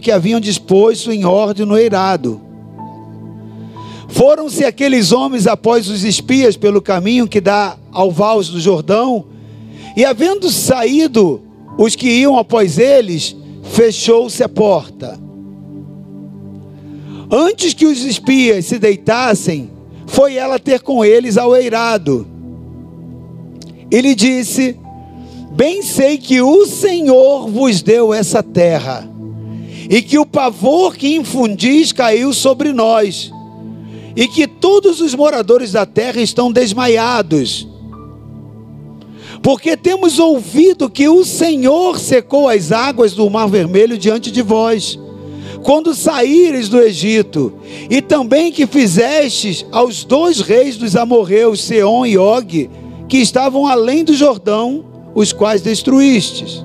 que haviam disposto em ordem no eirado. Foram-se aqueles homens após os espias pelo caminho que dá ao vals do Jordão, e havendo saído os que iam após eles, fechou-se a porta. Antes que os espias se deitassem, foi ela ter com eles ao eirado. E lhe disse: Bem sei que o Senhor vos deu essa terra, e que o pavor que infundis caiu sobre nós, e que todos os moradores da terra estão desmaiados. Porque temos ouvido que o Senhor secou as águas do Mar Vermelho diante de vós, quando saíres do Egito, e também que fizestes aos dois reis dos amorreus, Seom e Og, que estavam além do Jordão, os quais destruístes.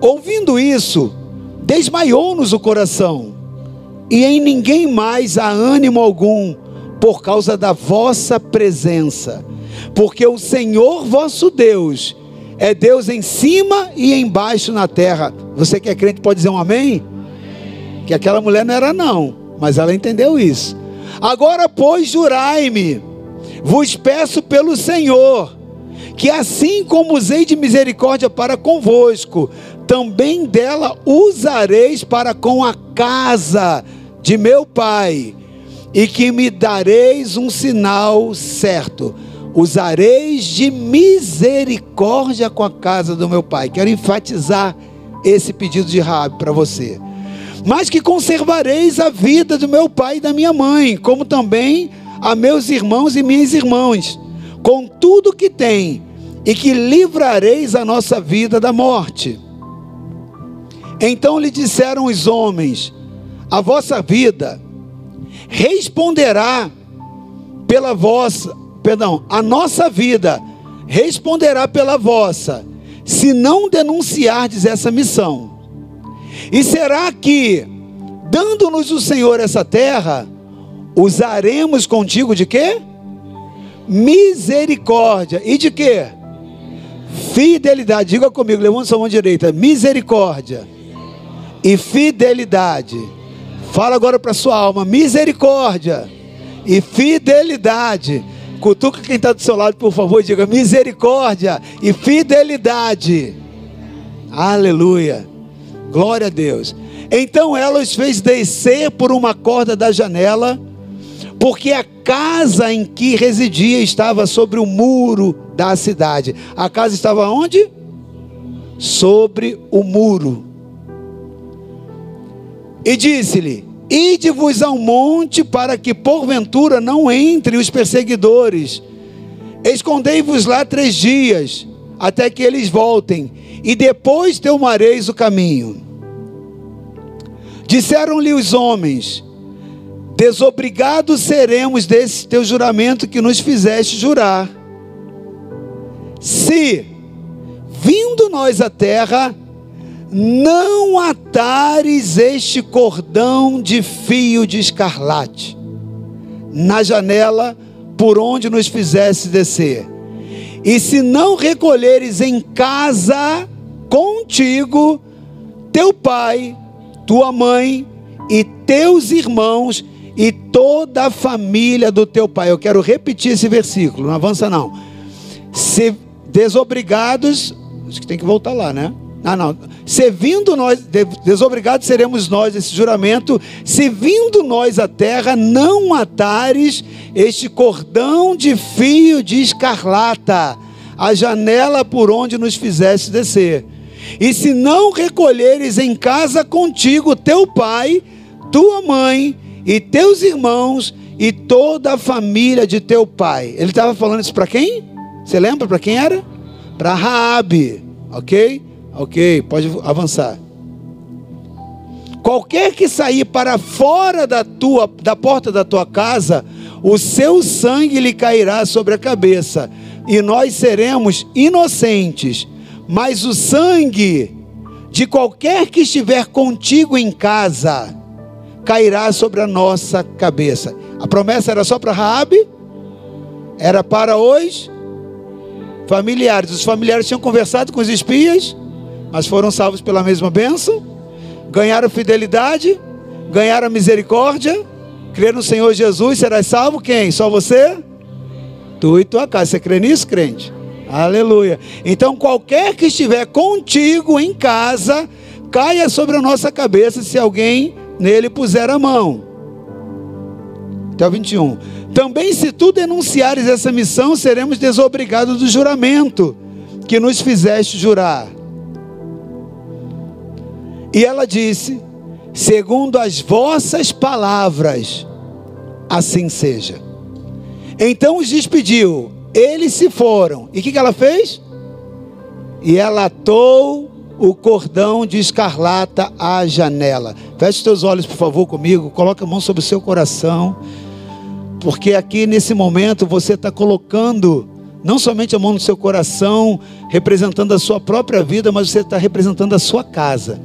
Ouvindo isso, desmaiou-nos o coração, e em ninguém mais há ânimo algum, por causa da vossa presença, porque o Senhor vosso Deus é Deus em cima e embaixo na terra. Você que é crente pode dizer um amém? Que aquela mulher não era não, mas ela entendeu isso. Agora, pois, jurai-me, vos peço pelo Senhor, que assim como usei de misericórdia para convosco, também dela usareis para com a casa de meu pai, e que me dareis um sinal certo. Usareis de misericórdia com a casa do meu pai. Quero enfatizar esse pedido de Rabi para você. Mas que conservareis a vida do meu pai e da minha mãe, como também a meus irmãos e minhas irmãs, com tudo que tem, e que livrareis a nossa vida da morte. Então lhe disseram os homens: A vossa vida responderá pela vossa, perdão, a nossa vida responderá pela vossa, se não denunciardes essa missão. E será que, dando-nos o Senhor essa terra, usaremos contigo de quê? Misericórdia. E de quê? Fidelidade. Diga comigo, levanta sua mão direita. Misericórdia e fidelidade. Fala agora para sua alma: misericórdia e fidelidade. Cutuca quem está do seu lado, por favor, diga misericórdia e fidelidade. Aleluia. Glória a Deus. Então ela os fez descer por uma corda da janela, porque a casa em que residia estava sobre o muro da cidade. A casa estava onde? Sobre o muro. E disse-lhe: Ide-vos ao monte para que porventura não entre os perseguidores. Escondei-vos lá três dias, até que eles voltem, e depois tomareis o caminho. Disseram-lhe os homens: Desobrigados seremos desse teu juramento que nos fizeste jurar. Se, vindo nós à terra, não atares este cordão de fio de escarlate na janela por onde nos fizesse descer. E se não recolheres em casa contigo teu pai, tua mãe e teus irmãos e toda a família do teu pai. Eu quero repetir esse versículo, não avança não. Se desobrigados, acho que tem que voltar lá, né? Ah, não. Se vindo nós, desobrigados seremos nós esse juramento, se vindo nós à terra, não atares este cordão de fio de escarlata, a janela por onde nos fizeste descer. E se não recolheres em casa contigo teu pai, tua mãe e teus irmãos e toda a família de teu pai. Ele estava falando isso para quem? Você lembra para quem era? Para Raabe, ok? Ok, pode avançar. Qualquer que sair para fora da tua da porta da tua casa, o seu sangue lhe cairá sobre a cabeça, e nós seremos inocentes. Mas o sangue de qualquer que estiver contigo em casa, cairá sobre a nossa cabeça. A promessa era só para Raabe? Era para os familiares. Os familiares tinham conversado com os espias, mas foram salvos pela mesma bênção? Ganharam fidelidade, ganharam misericórdia, crer no Senhor Jesus, serás salvo quem? Só você? Tu e tua casa. Você crê nisso, crente? Aleluia. Então, qualquer que estiver contigo em casa, caia sobre a nossa cabeça se alguém nele puser a mão. Até o 21. Também, se tu denunciares essa missão, seremos desobrigados do juramento que nos fizeste jurar. E ela disse: segundo as vossas palavras, assim seja. Então os despediu, eles se foram. E o que, que ela fez? E ela atou o cordão de escarlata à janela. Feche teus olhos, por favor, comigo. Coloque a mão sobre o seu coração. Porque aqui nesse momento você está colocando não somente a mão no seu coração, representando a sua própria vida, mas você está representando a sua casa.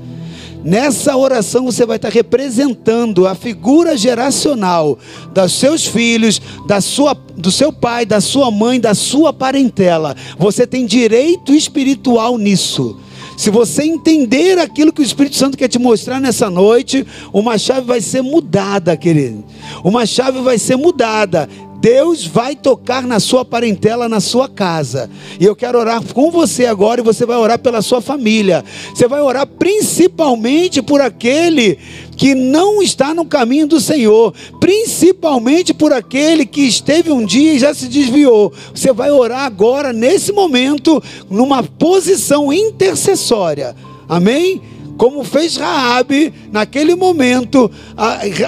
Nessa oração você vai estar representando a figura geracional dos seus filhos, da sua, do seu pai, da sua mãe, da sua parentela. Você tem direito espiritual nisso. Se você entender aquilo que o Espírito Santo quer te mostrar nessa noite, uma chave vai ser mudada, querido. Uma chave vai ser mudada. Deus vai tocar na sua parentela, na sua casa. E eu quero orar com você agora e você vai orar pela sua família. Você vai orar principalmente por aquele que não está no caminho do Senhor, principalmente por aquele que esteve um dia e já se desviou. Você vai orar agora, nesse momento, numa posição intercessória. Amém? Como fez Raabe naquele momento,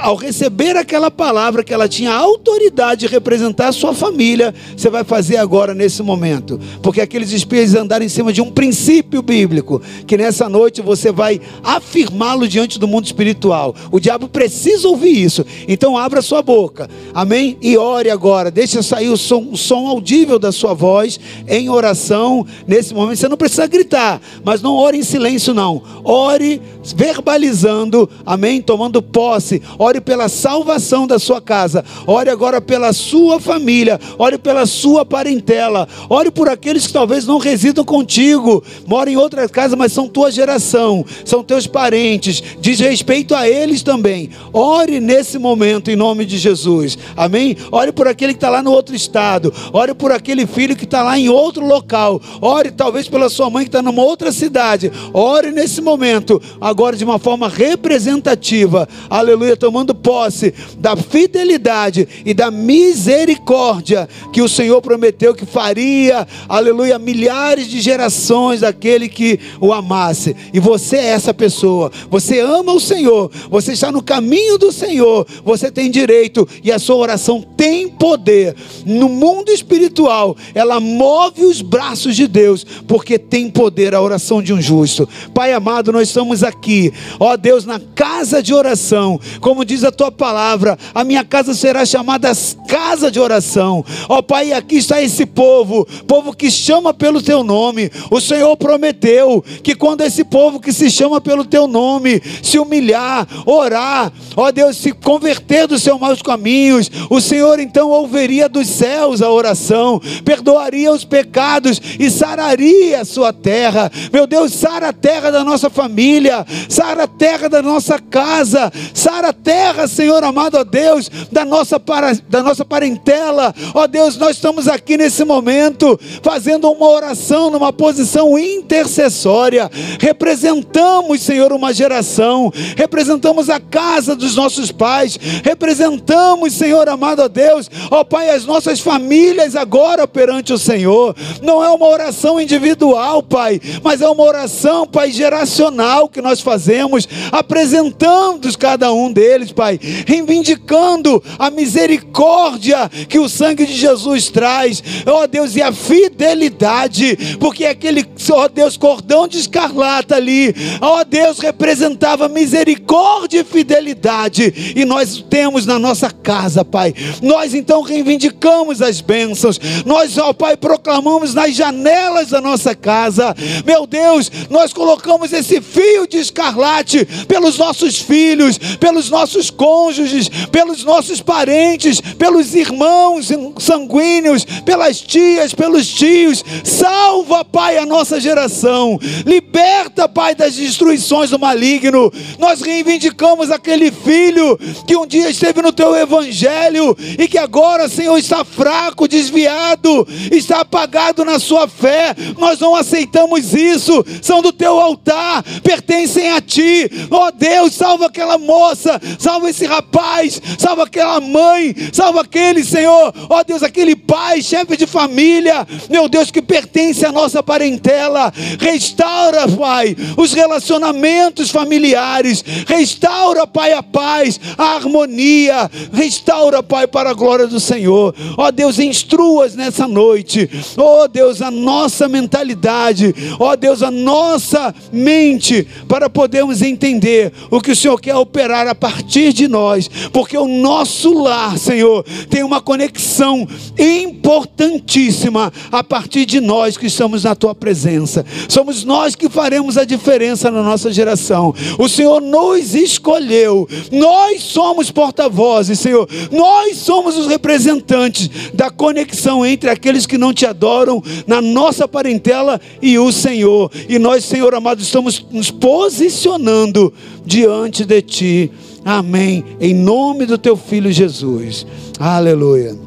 ao receber aquela palavra que ela tinha autoridade de representar a sua família, você vai fazer agora nesse momento, porque aqueles espias andaram em cima de um princípio bíblico, que nessa noite você vai afirmá-lo diante do mundo espiritual. O diabo precisa ouvir isso, então abra sua boca, amém? E ore agora, deixa sair o som, o som audível da sua voz em oração nesse momento. Você não precisa gritar, mas não ore em silêncio, não. Ore ore verbalizando, amém? Tomando posse, ore pela salvação da sua casa, ore agora pela sua família, ore pela sua parentela, ore por aqueles que talvez não residam contigo, moram em outra casa, mas são tua geração, são teus parentes, diz respeito a eles também. Ore nesse momento em nome de Jesus, amém? Ore por aquele que está lá no outro estado, ore por aquele filho que está lá em outro local, ore talvez pela sua mãe que está numa outra cidade, ore nesse momento momento, agora de uma forma representativa, aleluia, tomando posse da fidelidade e da misericórdia que o Senhor prometeu que faria, aleluia, milhares de gerações daquele que o amasse. E você é essa pessoa, você ama o Senhor, você está no caminho do Senhor, você tem direito e a sua oração tem poder. No mundo espiritual, ela move os braços de Deus, porque tem poder a oração de um justo. Pai amado, nós estamos aqui, ó Deus, na casa de oração, como diz a tua palavra, a minha casa será chamada casa de oração. Ó Pai, aqui está esse povo, povo que chama pelo teu nome. O Senhor prometeu que quando esse povo que se chama pelo teu nome se humilhar, orar, ó Deus, se converter dos seus maus caminhos, o Senhor então ouviria dos céus a oração, perdoaria os pecados e sararia a sua terra. Meu Deus, sara a terra da nossa família família, sara a terra da nossa casa, sara a terra, Senhor amado, ó Deus, da nossa, para, da nossa parentela, ó Deus, nós estamos aqui nesse momento, fazendo uma oração numa posição intercessória, representamos, Senhor, uma geração, representamos a casa dos nossos pais, representamos, Senhor amado, ó Deus, ó Pai, as nossas famílias agora perante o Senhor, não é uma oração individual, Pai, mas é uma oração, Pai, geracional que nós fazemos, apresentando cada um deles, Pai, reivindicando a misericórdia que o sangue de Jesus traz, ó Deus, e a fidelidade, porque aquele, ó Deus, cordão de escarlata ali, ó Deus, representava misericórdia e fidelidade, e nós temos na nossa casa, Pai, nós então reivindicamos as bênçãos, nós, ó Pai, proclamamos nas janelas da nossa casa, meu Deus, nós colocamos esse filho fio de escarlate pelos nossos filhos, pelos nossos cônjuges, pelos nossos parentes, pelos irmãos sanguíneos, pelas tias, pelos tios. Salva, Pai, a nossa geração. Liberta, Pai, das destruições do maligno. Nós reivindicamos aquele filho que um dia esteve no teu evangelho e que agora, Senhor, está fraco, desviado, está apagado na sua fé. Nós não aceitamos isso. São do teu altar, pertencem a ti. Ó oh, Deus, salva aquela moça, salva esse rapaz, salva aquela mãe, salva aquele, Senhor, ó oh, Deus, aquele pai, chefe de família, meu Deus, que pertence à nossa parentela. Restaura, Pai, os relacionamentos familiares, restaura, Pai, a paz, a harmonia, restaura, Pai, para a glória do Senhor. Ó oh, Deus, instruas nessa noite, ó oh, Deus, a nossa mentalidade, ó oh, Deus, a nossa mente, para podermos entender o que o Senhor quer operar a partir de nós, porque o nosso lar, Senhor, tem uma conexão importantíssima a partir de nós que estamos na tua presença. Somos nós que faremos a diferença na nossa geração. O Senhor nos escolheu. Nós somos porta-vozes, Senhor. Nós somos os representantes da conexão entre aqueles que não te adoram na nossa parentela e o Senhor. E nós, Senhor amado, estamos nos posicionando diante de ti. Amém. Em nome do teu filho Jesus. Aleluia.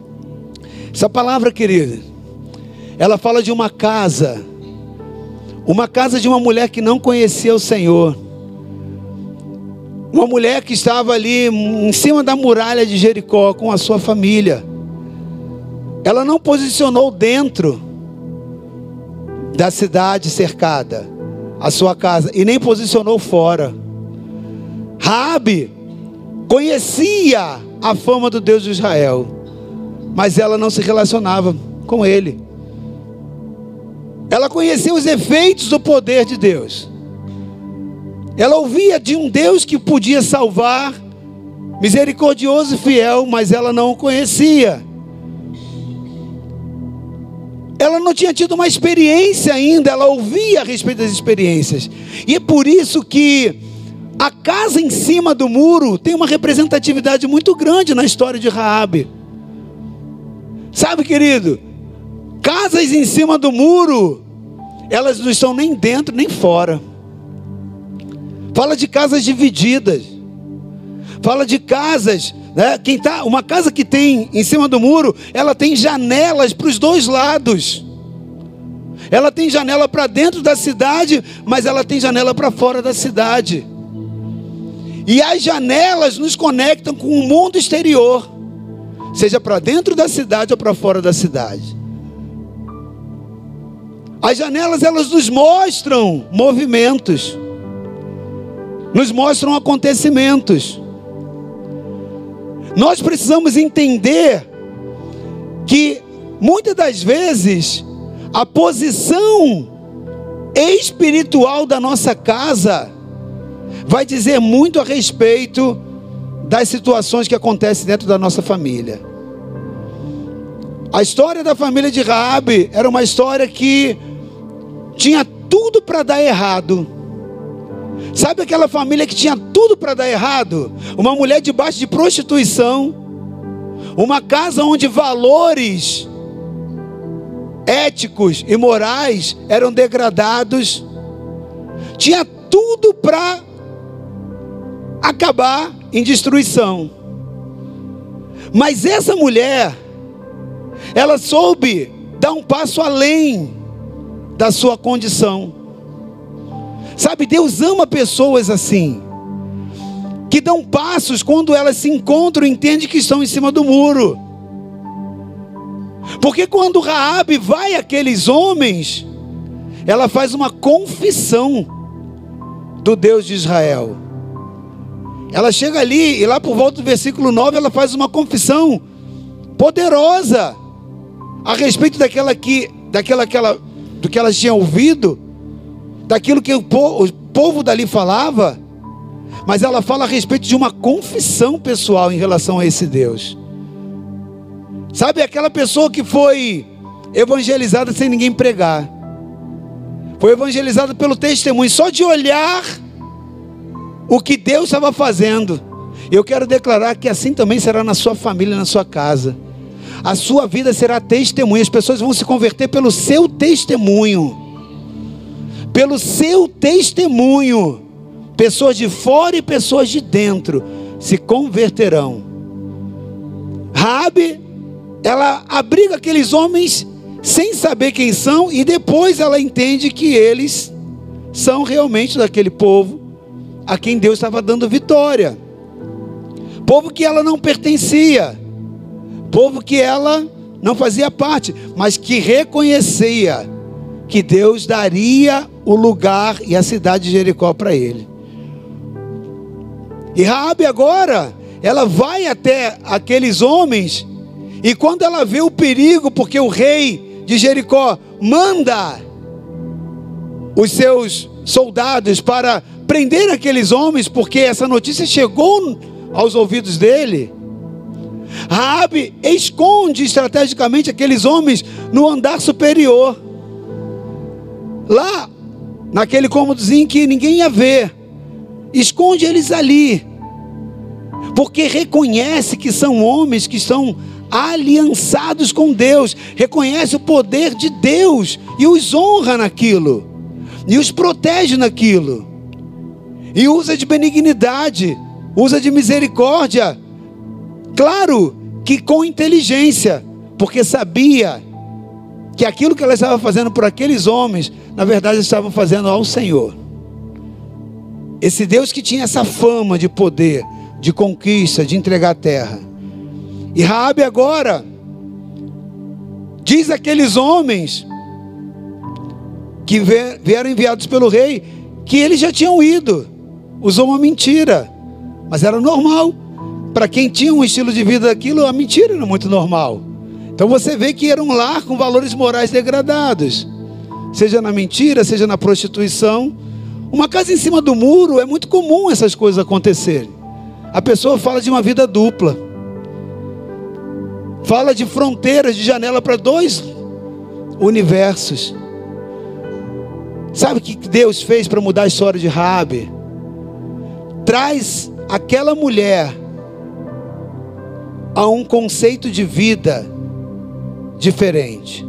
Essa palavra, querida, ela fala de uma casa, uma casa de uma mulher que não conhecia o Senhor. Uma mulher que estava ali em cima da muralha de Jericó com a sua família. Ela não posicionou dentro da cidade cercada a sua casa e nem posicionou fora. Rabi conhecia a fama do Deus de Israel, mas ela não se relacionava com ele. Ela conhecia os efeitos do poder de Deus. Ela ouvia de um Deus que podia salvar, misericordioso e fiel, mas ela não o conhecia. Ela não tinha tido uma experiência ainda, ela ouvia a respeito das experiências. E é por isso que a casa em cima do muro tem uma representatividade muito grande na história de Raabe. Sabe, querido? Casas em cima do muro, elas não estão nem dentro nem fora. Fala de casas divididas. Fala de casas, né? Quem tá, uma casa que tem em cima do muro, ela tem janelas para os dois lados. Ela tem janela para dentro da cidade, mas ela tem janela para fora da cidade. E as janelas nos conectam com o mundo exterior, seja para dentro da cidade ou para fora da cidade. As janelas elas nos mostram movimentos, nos mostram acontecimentos. Nós precisamos entender que muitas das vezes a posição espiritual da nossa casa vai dizer muito a respeito das situações que acontecem dentro da nossa família. A história da família de Raabe era uma história que tinha tudo para dar errado. Sabe aquela família que tinha tudo para dar errado? Uma mulher debaixo de prostituição, uma casa onde valores éticos e morais eram degradados, tinha tudo para acabar em destruição. Mas essa mulher, ela soube dar um passo além da sua condição. Sabe, Deus ama pessoas assim, que dão passos quando elas se encontram e entendem que estão em cima do muro. Porque quando Raabe vai àqueles homens, ela faz uma confissão do Deus de Israel. Ela chega ali e lá por volta do versículo 9 ela faz uma confissão poderosa a respeito daquela que daquela aquela do que elas tinham ouvido, daquilo que o povo, dali falava, mas ela fala a respeito de uma confissão pessoal em relação a esse Deus. Sabe aquela pessoa que foi evangelizada sem ninguém pregar? Foi evangelizada pelo testemunho, só de olhar o que Deus estava fazendo. Eu quero declarar que assim também será na sua família, na sua casa. A sua vida será testemunho. As pessoas vão se converter pelo seu testemunho. Pelo seu testemunho. Pessoas de fora e pessoas de dentro se converterão. Rabi, ela abriga aqueles homens sem saber quem são e depois ela entende que eles são realmente daquele povo a quem Deus estava dando vitória. Povo que ela não pertencia, povo que ela não fazia parte, mas que reconhecia que Deus daria o lugar e a cidade de Jericó para ele. E Raabe agora, ela vai até aqueles homens e quando ela vê o perigo, porque o rei de Jericó manda os seus soldados para prender aqueles homens, porque essa notícia chegou aos ouvidos dele. Raabe esconde estrategicamente aqueles homens no andar superior. Lá, naquele cômodozinho que ninguém ia ver. Esconde eles ali. Porque reconhece que são homens que estão aliançados com Deus, reconhece o poder de Deus e os honra naquilo, e os protege naquilo, e usa de benignidade, usa de misericórdia, claro que com inteligência, porque sabia que aquilo que ela estava fazendo por aqueles homens, na verdade estavam fazendo ao Senhor. Esse Deus que tinha essa fama de poder, de conquista, de entregar a terra. E Raabe agora diz aqueles homens que vieram enviados pelo rei que eles já tinham ido. Usou uma mentira, mas era normal. Para quem tinha um estilo de vida daquilo, a mentira era muito normal. Então você vê que era um lar com valores morais degradados, seja na mentira, seja na prostituição. Uma casa em cima do muro é muito comum essas coisas acontecerem. A pessoa fala de uma vida dupla. Fala de fronteiras, de janela para dois universos. Sabe o que Deus fez para mudar a história de Rabi? Traz aquela mulher a um conceito de vida diferente.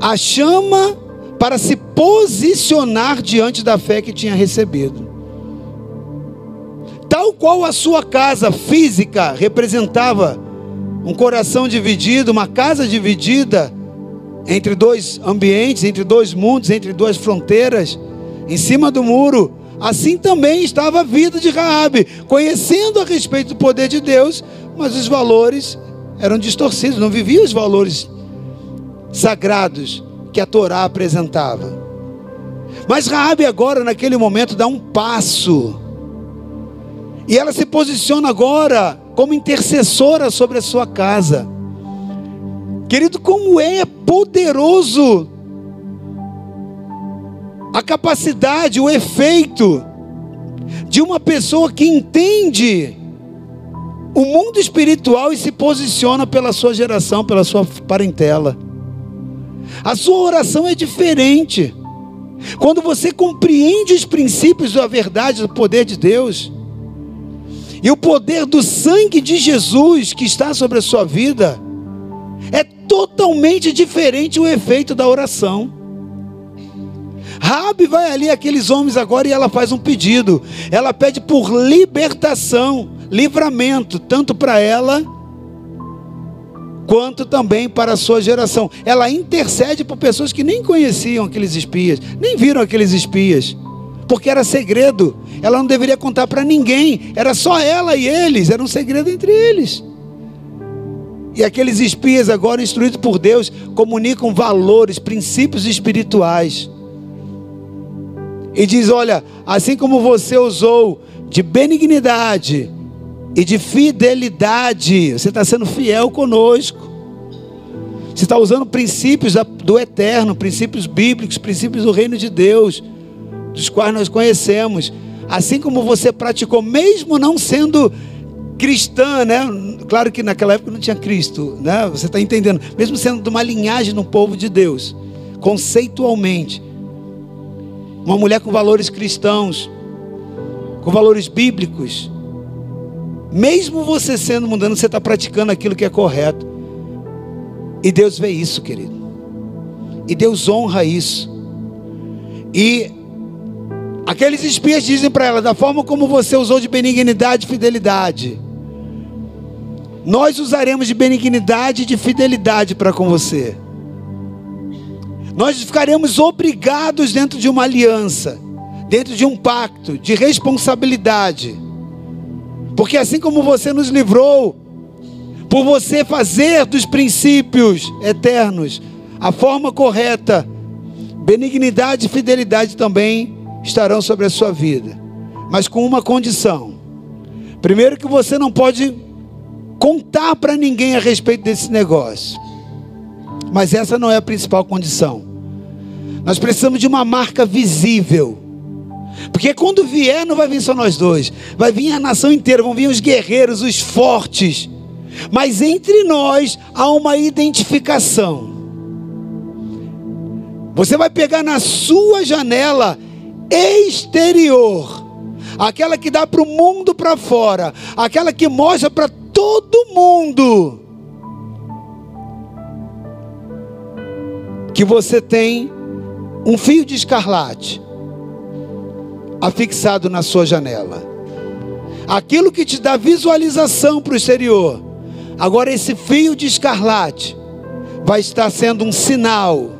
A chama para se posicionar diante da fé que tinha recebido. Tal qual a sua casa física representava um coração dividido, uma casa dividida entre dois ambientes, entre dois mundos, entre duas fronteiras, em cima do muro. Assim também estava a vida de Raabe, conhecendo a respeito do poder de Deus, mas os valores eram distorcidos, não vivia os valores sagrados que a Torá apresentava. Mas Raabe agora naquele momento dá um passo. E ela se posiciona agora como intercessora sobre a sua casa. Querido, como é poderoso a capacidade, o efeito de uma pessoa que entende o mundo espiritual e se posiciona pela sua geração, pela sua parentela. A sua oração é diferente. Quando você compreende os princípios da verdade, do poder de Deus, e o poder do sangue de Jesus que está sobre a sua vida é totalmente diferente o efeito da oração. Rabi vai ali aqueles homens agora e ela faz um pedido. Ela pede por libertação, livramento, tanto para ela quanto também para a sua geração. Ela intercede por pessoas que nem conheciam aqueles espias, nem viram aqueles espias porque era segredo. Ela não deveria contar para ninguém. Era só ela e eles, era um segredo entre eles. E aqueles espias, agora instruídos por Deus, comunicam valores, princípios espirituais. E diz: Olha, assim como você usou de benignidade e de fidelidade, você está sendo fiel conosco. Você está usando princípios do eterno, princípios bíblicos, princípios do reino de Deus dos quais nós conhecemos, assim como você praticou, mesmo não sendo cristã, né? Claro que naquela época não tinha Cristo, né? Você está entendendo? Mesmo sendo de uma linhagem no povo de Deus, conceitualmente, uma mulher com valores cristãos, com valores bíblicos. Mesmo você sendo mundano, você está praticando aquilo que é correto. E Deus vê isso, querido. E Deus honra isso. E aqueles espias dizem para ela: da forma como você usou de benignidade e fidelidade, nós usaremos de benignidade e de fidelidade para com você. Nós ficaremos obrigados dentro de uma aliança, dentro de um pacto de responsabilidade. Porque assim como você nos livrou, por você fazer dos princípios eternos a forma correta, benignidade e fidelidade também estarão sobre a sua vida, mas com uma condição. Primeiro, que você não pode contar para ninguém a respeito desse negócio. Mas essa não é a principal condição. Nós precisamos de uma marca visível. Porque quando vier, não vai vir só nós dois, vai vir a nação inteira, vão vir os guerreiros, os fortes. Mas entre nós há uma identificação. Você vai pegar na sua janela exterior, aquela que dá para o mundo para fora, aquela que mostra para todo mundo que você tem um fio de escarlate afixado na sua janela. Aquilo que te dá visualização para o exterior. Agora, esse fio de escarlate vai estar sendo um sinal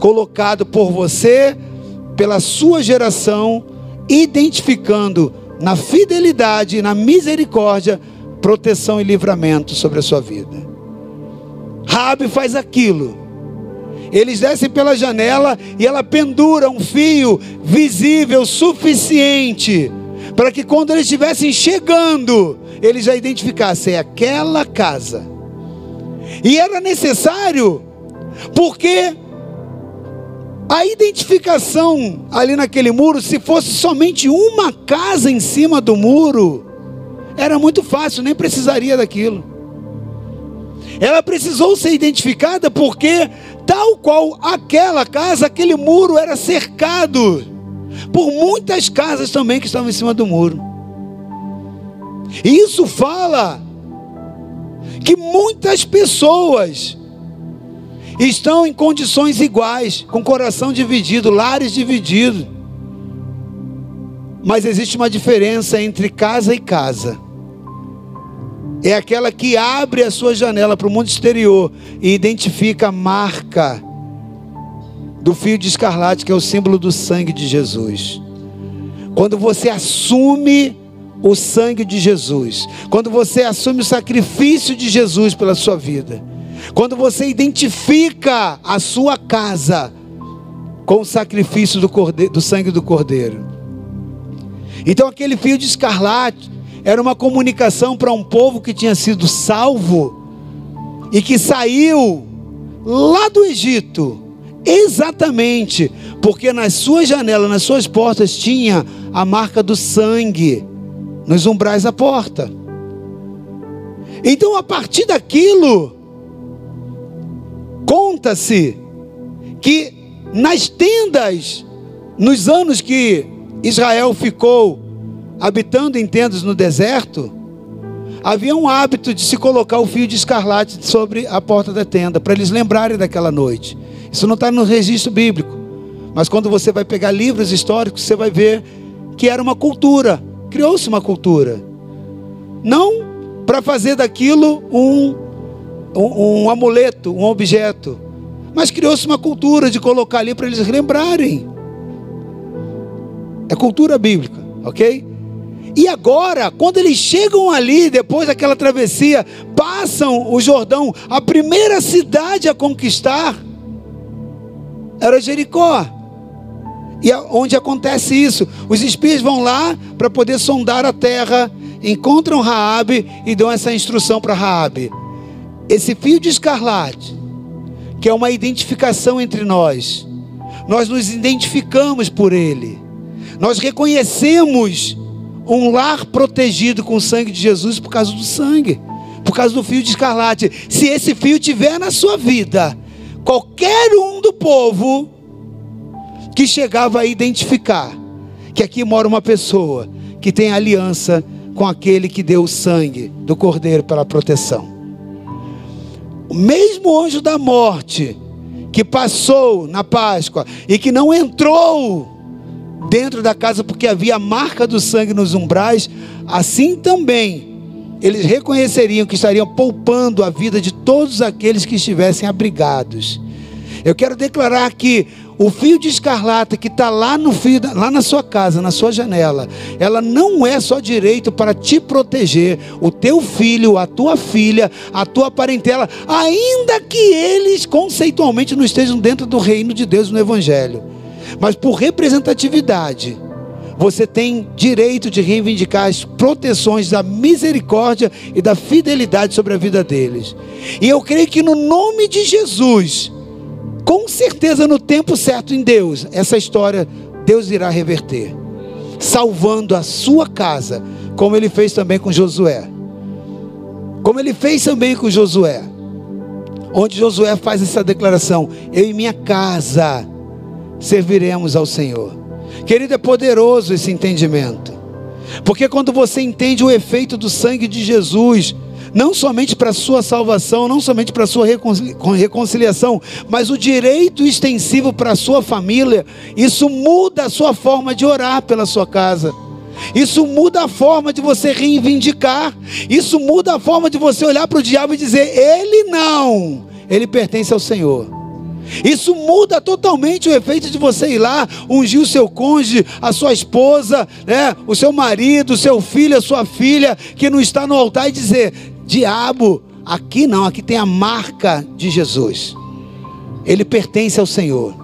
colocado por você, pela sua geração, identificando na fidelidade na misericórdia proteção e livramento sobre a sua vida. Rabi faz aquilo. Eles descem pela janela e ela pendura um fio visível suficiente para que quando eles estivessem chegando, eles já identificassem aquela casa. E era necessário, porque a identificação ali naquele muro, se fosse somente uma casa em cima do muro, era muito fácil, nem precisaria daquilo. Ela precisou ser identificada porque, tal qual aquela casa, aquele muro era cercado por muitas casas também que estavam em cima do muro. E isso fala que muitas pessoas estão em condições iguais, com coração dividido, lares divididos. Mas existe uma diferença entre casa e casa é aquela que abre a sua janela para o mundo exterior e identifica a marca do fio de escarlate, que é o símbolo do sangue de Jesus. Quando você assume o sangue de Jesus, quando você assume o sacrifício de Jesus pela sua vida, quando você identifica a sua casa com o sacrifício do, cordeiro, do sangue do cordeiro. Então aquele fio de escarlate era uma comunicação para um povo que tinha sido salvo e que saiu lá do Egito, exatamente porque nas suas janelas, nas suas portas, tinha a marca do sangue nos umbrais da porta. Então, a partir daquilo, conta-se que nas tendas, nos anos que Israel ficou habitando em tendas no deserto, havia um hábito de se colocar o fio de escarlate sobre a porta da tenda, para eles lembrarem daquela noite. Isso não está no registro bíblico, mas quando você vai pegar livros históricos, você vai ver que era uma cultura, criou-se uma cultura, não para fazer daquilo um, um, um amuleto, um objeto, mas criou-se uma cultura de colocar ali para eles lembrarem. É cultura bíblica, ok? E agora, quando eles chegam ali, depois daquela travessia, passam o Jordão, a primeira cidade a conquistar era Jericó. E onde acontece isso? Os espias vão lá para poder sondar a terra, encontram Raabe e dão essa instrução para Raabe. Esse fio de escarlate, que é uma identificação entre nós. Nós nos identificamos por ele. Nós reconhecemos um lar protegido com o sangue de Jesus por causa do sangue, por causa do fio de escarlate. Se esse fio tiver na sua vida, qualquer um do povo que chegava a identificar que aqui mora uma pessoa que tem aliança com aquele que deu o sangue do cordeiro pela proteção. O mesmo anjo da morte que passou na Páscoa e que não entrou dentro da casa porque havia a marca do sangue nos umbrais, assim também eles reconheceriam que estariam poupando a vida de todos aqueles que estivessem abrigados. Eu quero declarar que o fio de escarlata que está lá no fio, lá na sua casa, na sua janela, ela não é só direito para te proteger, o teu filho, a tua filha, a tua parentela, ainda que eles conceitualmente não estejam dentro do reino de Deus no Evangelho, mas por representatividade, você tem direito de reivindicar as proteções da misericórdia e da fidelidade sobre a vida deles. E eu creio que no nome de Jesus, com certeza no tempo certo em Deus, essa história Deus irá reverter, salvando a sua casa, como ele fez também com Josué. Como ele fez também com Josué. Onde Josué faz essa declaração: Eu e minha casa serviremos ao Senhor. Querido, é poderoso esse entendimento. Porque quando você entende o efeito do sangue de Jesus, não somente para a sua salvação, não somente para a sua reconciliação, mas o direito extensivo para a sua família. Isso muda a sua forma de orar pela sua casa. Isso muda a forma de você reivindicar. Isso muda a forma de você olhar para o diabo e dizer: Ele não, ele pertence ao Senhor. Isso muda totalmente o efeito de você ir lá, ungir o seu cônjuge, a sua esposa, né, o seu marido, o seu filho, a sua filha, que não está no altar e dizer: Diabo, aqui não, aqui tem a marca de Jesus. Ele pertence ao Senhor.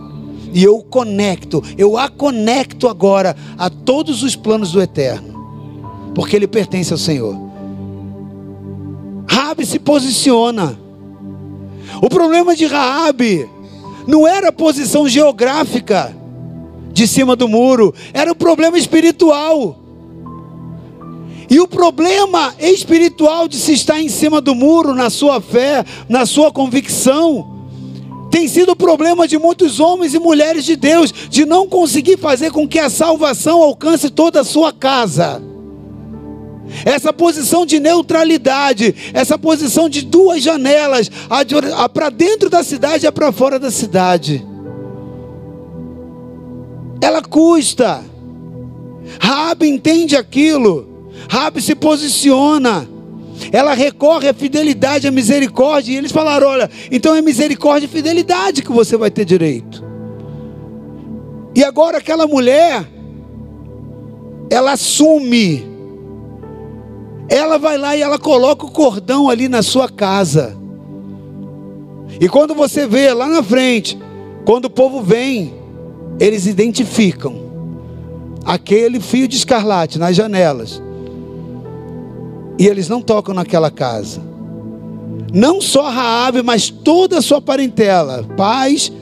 E eu conecto, eu a conecto agora a todos os planos do eterno. Porque ele pertence ao Senhor. Raabe se posiciona. O problema de Raabe não era a posição geográfica de cima do muro, era o problema espiritual. E o problema espiritual de se estar em cima do muro, na sua fé, na sua convicção, tem sido o problema de muitos homens e mulheres de Deus, de não conseguir fazer com que a salvação alcance toda a sua casa. Essa posição de neutralidade, essa posição de duas janelas, a para dentro da cidade e a para fora da cidade. Ela custa. Rabi entende aquilo. Rabi se posiciona. Ela recorre à fidelidade, à misericórdia. E eles falaram: olha, então é misericórdia e fidelidade que você vai ter direito. E agora aquela mulher, ela assume. Ela vai lá e ela coloca o cordão ali na sua casa. E quando você vê lá na frente, quando o povo vem, eles identificam aquele fio de escarlate nas janelas e eles não tocam naquela casa. Não só Raabe, mas toda a sua parentela, pais,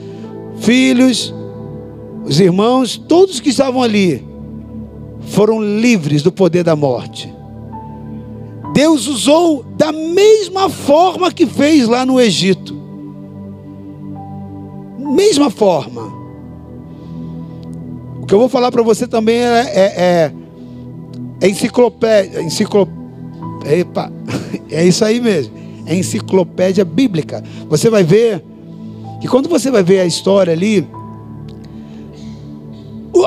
filhos, os irmãos, todos que estavam ali, foram livres do poder da morte. Deus usou da mesma forma que fez lá no Egito. Mesma forma. O que eu vou falar para você também é, é, é, é enciclopédia, enciclopédia Epa, é isso aí mesmo. É enciclopédia bíblica. Você vai ver que quando você vai ver a história ali,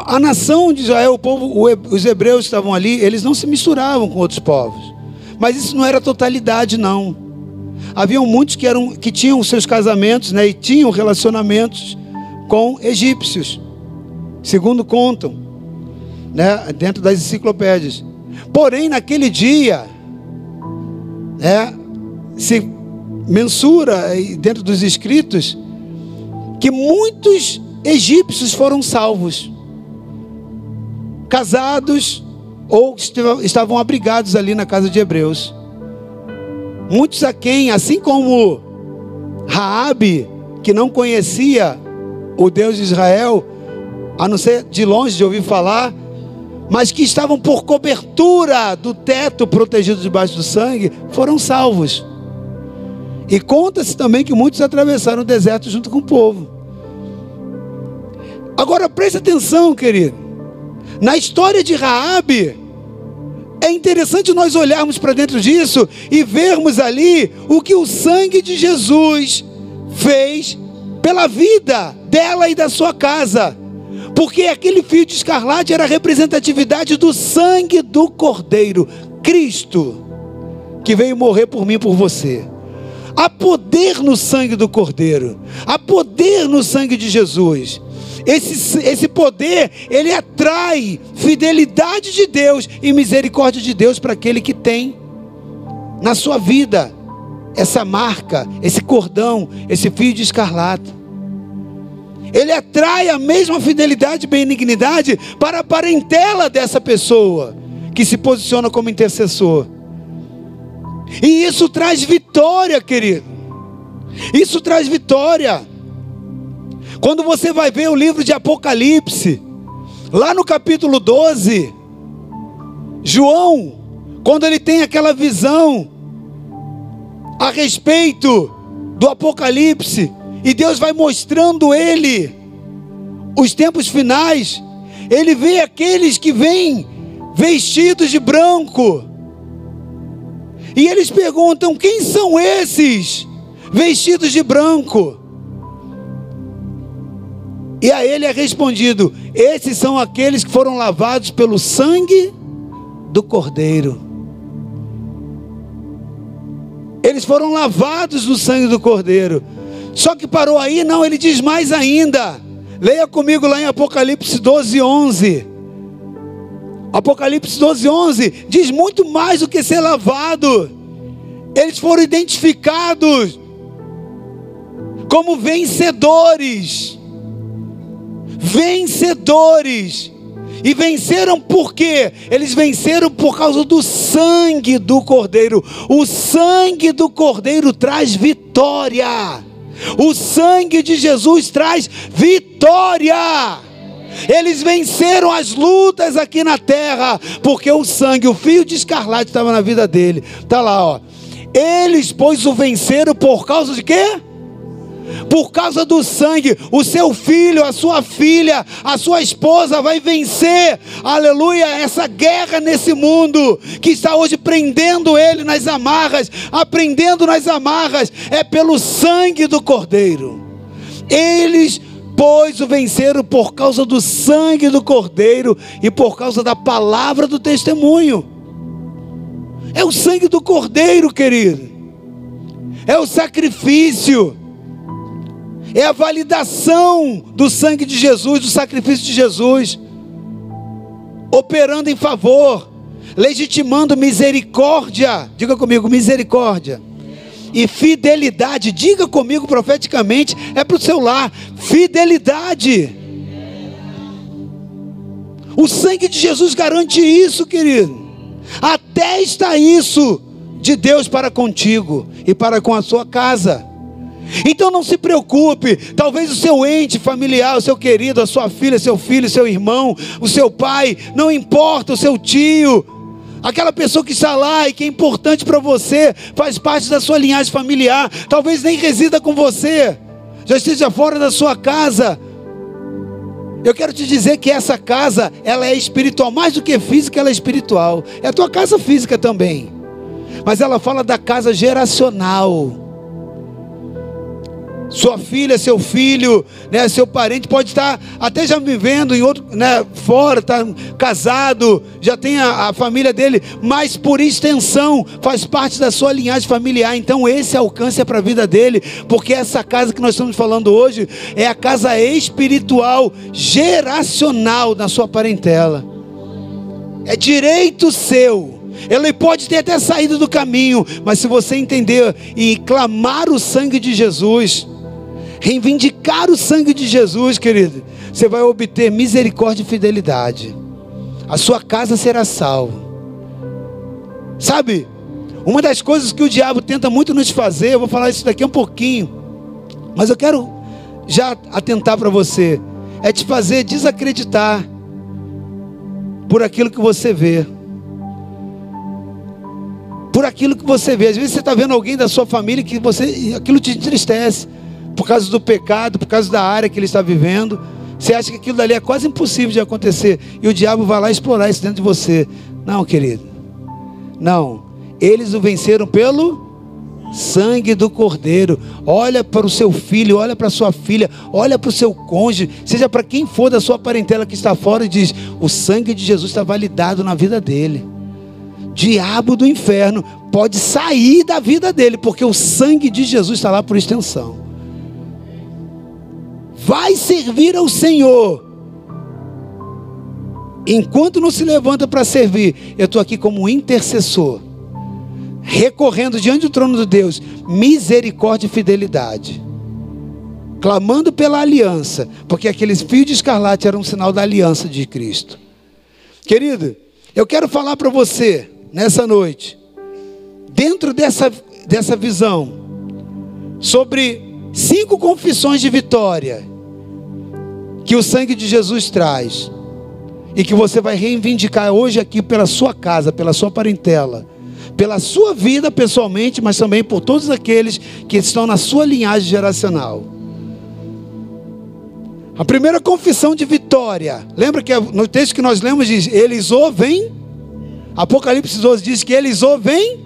a nação de Israel, o povo, os hebreus estavam ali, eles não se misturavam com outros povos. Mas isso não era totalidade, não. Haviam muitos que, eram, que tinham seus casamentos né, e tinham relacionamentos com egípcios, segundo contam, né, dentro das enciclopédias. Porém, naquele dia, é, se mensura dentro dos escritos que muitos egípcios foram salvos, casados ou estavam abrigados ali na casa de Hebreus. Muitos a quem, assim como Raabe, que não conhecia o Deus de Israel, a não ser de longe de ouvir falar, mas que estavam por cobertura do teto protegido debaixo do sangue, foram salvos. E conta-se também que muitos atravessaram o deserto junto com o povo. Agora preste atenção, querido. Na história de Raabe, É interessante nós olharmos para dentro disso e vermos ali o que o sangue de Jesus fez pela vida dela e da sua casa. Porque aquele fio de escarlate era a representatividade do sangue do Cordeiro, Cristo, que veio morrer por mim e por você. Há poder no sangue do Cordeiro, há poder no sangue de Jesus. Esse, esse poder, ele atrai fidelidade de Deus e misericórdia de Deus para aquele que tem na sua vida essa marca, esse cordão, esse fio de escarlate. Ele atrai a mesma fidelidade e benignidade para a parentela dessa pessoa que se posiciona como intercessor. E isso traz vitória, querido. Isso traz vitória. Quando você vai ver o livro de Apocalipse, lá no capítulo 12, João, quando ele tem aquela visão a respeito do Apocalipse, e Deus vai mostrando ele os tempos finais, ele vê aqueles que vêm vestidos de branco, e eles perguntam: quem são esses vestidos de branco? E a ele é respondido: esses são aqueles que foram lavados pelo sangue do Cordeiro. Eles foram lavados no sangue do Cordeiro. Só que parou aí, não, ele diz mais ainda. Leia comigo lá em Apocalipse 12, 11. Apocalipse 12, 11 diz muito mais do que ser lavado. Eles foram identificados como vencedores vencedores. E venceram por quê? Eles venceram por causa do sangue do Cordeiro. O sangue do Cordeiro traz vitória. O sangue de Jesus traz vitória. Eles venceram as lutas aqui na terra, porque o sangue, o fio de escarlate estava na vida dele. Tá lá, ó. Eles, pois, o venceram por causa de quê? Por causa do sangue, o seu filho, a sua filha, a sua esposa vai vencer, aleluia, essa guerra nesse mundo que está hoje prendendo ele nas amarras, aprendendo nas amarras, é pelo sangue do Cordeiro. Eles pois o venceram por causa do sangue do Cordeiro e por causa da palavra do testemunho. É o sangue do Cordeiro, querido. É o sacrifício é a validação do sangue de Jesus, do sacrifício de Jesus, operando em favor, legitimando misericórdia. Diga comigo, misericórdia. E fidelidade, diga comigo profeticamente, é para o seu lar, fidelidade. O sangue de Jesus garante isso, querido. Até está isso de Deus para contigo e para com a sua casa. Então não se preocupe, talvez o seu ente familiar, o seu querido, a sua filha, seu filho, seu irmão, o seu pai, não importa, o seu tio, aquela pessoa que está lá e que é importante para você, faz parte da sua linhagem familiar, talvez nem resida com você, já esteja fora da sua casa. Eu quero te dizer que essa casa, ela é espiritual, mais do que física, ela é espiritual. É a tua casa física também. Mas ela fala da casa geracional sua filha, seu filho, né, seu parente pode estar até já vivendo em outro, né, fora, está casado, já tem a, a, família dele, mas por extensão faz parte da sua linhagem familiar. Então esse alcance é para a vida dele, porque essa casa que nós estamos falando hoje é a casa espiritual, geracional na sua parentela. É direito seu. Ele pode ter até saído do caminho, mas se você entender e clamar o sangue de Jesus, reivindicar o sangue de Jesus, querido, você vai obter misericórdia e fidelidade. A sua casa será salva. Sabe, uma das coisas que o diabo tenta muito nos fazer, eu vou falar isso daqui um pouquinho, mas eu quero já atentar para você, é te fazer desacreditar por aquilo que você vê. Por aquilo que você vê. Às vezes você está vendo alguém da sua família que você aquilo te entristece por causa do pecado, por causa da área que ele está vivendo. Você acha que aquilo dali é quase impossível de acontecer. E o diabo vai lá explorar isso dentro de você. Não, querido. Não, eles o venceram pelo sangue do Cordeiro. Olha para o seu filho, olha para a sua filha, olha para o seu cônjuge, seja para quem for da sua parentela que está fora e diz: o sangue de Jesus está validado na vida dele. Diabo do inferno pode sair da vida dele, porque o sangue de Jesus está lá por extensão. Vai servir ao Senhor. Enquanto não se levanta para servir, eu estou aqui como intercessor recorrendo diante do trono de Deus, misericórdia e fidelidade. Clamando pela aliança, porque aqueles fios de escarlate eram um sinal da aliança de Cristo. Querido, eu quero falar para você nessa noite, dentro dessa, dessa visão, sobre cinco confissões de vitória que o sangue de Jesus traz e que você vai reivindicar hoje aqui pela sua casa, pela sua parentela pela sua vida pessoalmente, mas também por todos aqueles que estão na sua linhagem geracional. A primeira confissão de vitória, lembra que no texto que nós lemos diz: Eles o vêm. Apocalipse 12 diz que eles o vêm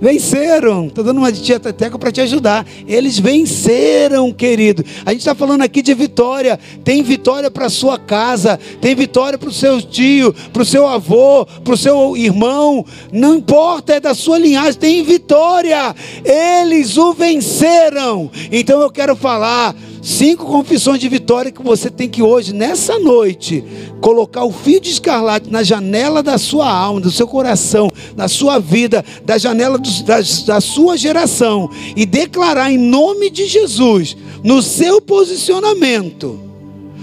Venceram. Estou dando uma de tia Teteca para te ajudar. Eles venceram, querido. A gente está falando aqui de vitória. Tem vitória para sua casa, tem vitória para o seu tio, para o seu avô, para o seu irmão. Não importa, é da sua linhagem, tem vitória. Eles o venceram. Então eu quero falar Cinco confissões de vitória que você tem que hoje, nessa noite, colocar o fio de escarlate na janela da sua alma, do seu coração, da sua vida, da janela do, da, da sua geração e declarar em nome de Jesus, no seu posicionamento.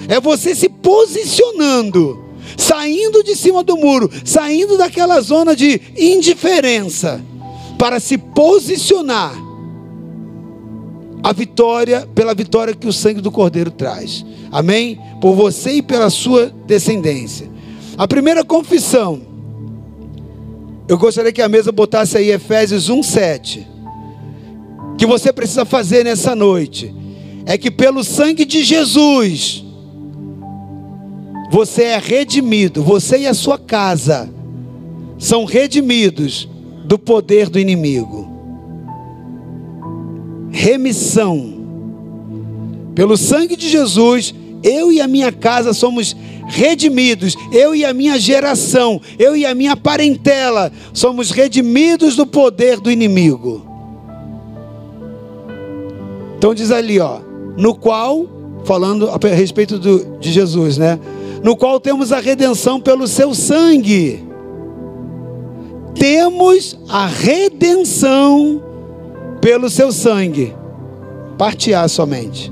É você se posicionando, saindo de cima do muro, saindo daquela zona de indiferença, para se posicionar a vitória, pela vitória que o sangue do Cordeiro traz. Amém? Por você e pela sua descendência. A primeira confissão, eu gostaria que a mesa botasse aí Efésios 1:7. Que você precisa fazer nessa noite é que pelo sangue de Jesus você é redimido, você e a sua casa são redimidos do poder do inimigo remissão. Pelo sangue de Jesus, eu e a minha casa somos redimidos, eu e a minha geração, eu e a minha parentela somos redimidos do poder do inimigo. Então diz ali, ó, no qual, falando a respeito do, de Jesus, né? No qual temos a redenção pelo seu sangue. Temos a redenção pelo seu sangue, partear somente.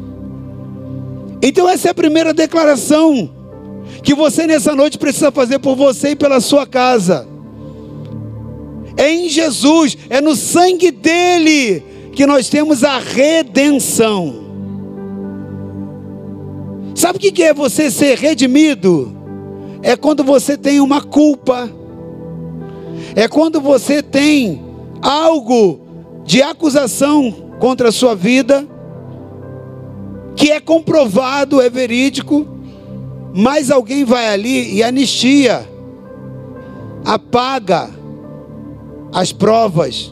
Então, essa é a primeira declaração que você nessa noite precisa fazer por você e pela sua casa. É em Jesus, é no sangue dele que nós temos a redenção. Sabe o que é você ser redimido? É quando você tem uma culpa, é quando você tem algo de acusação contra a sua vida, que é comprovado, é verídico, mas alguém vai ali e anistia, apaga as provas,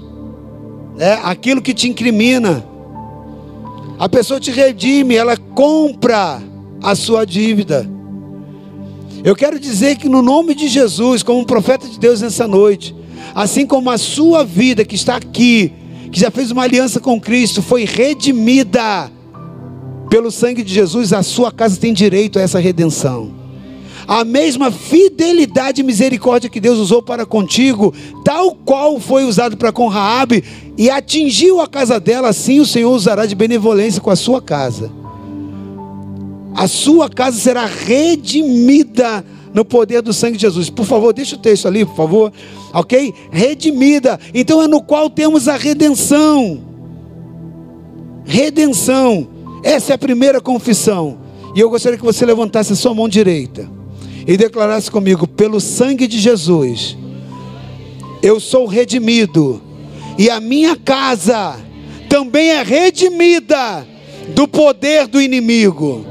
é aquilo que te incrimina. A pessoa te redime, ela compra a sua dívida. Eu quero dizer que no nome de Jesus, como um profeta de Deus nessa noite, assim como a sua vida que está aqui, que já fez uma aliança com Cristo, foi redimida pelo sangue de Jesus, a sua casa tem direito a essa redenção. A mesma fidelidade e misericórdia que Deus usou para contigo, tal qual foi usado para com Raabe e atingiu a casa dela, assim o Senhor usará de benevolência com a sua casa. A sua casa será redimida no poder do sangue de Jesus. Por favor, deixa o texto ali, por favor. Ok? Redimida. Então é no qual temos a redenção. Redenção. Essa é a primeira confissão. E eu gostaria que você levantasse a sua mão direita e declarasse comigo: pelo sangue de Jesus, eu sou redimido, e a minha casa também é redimida do poder do inimigo.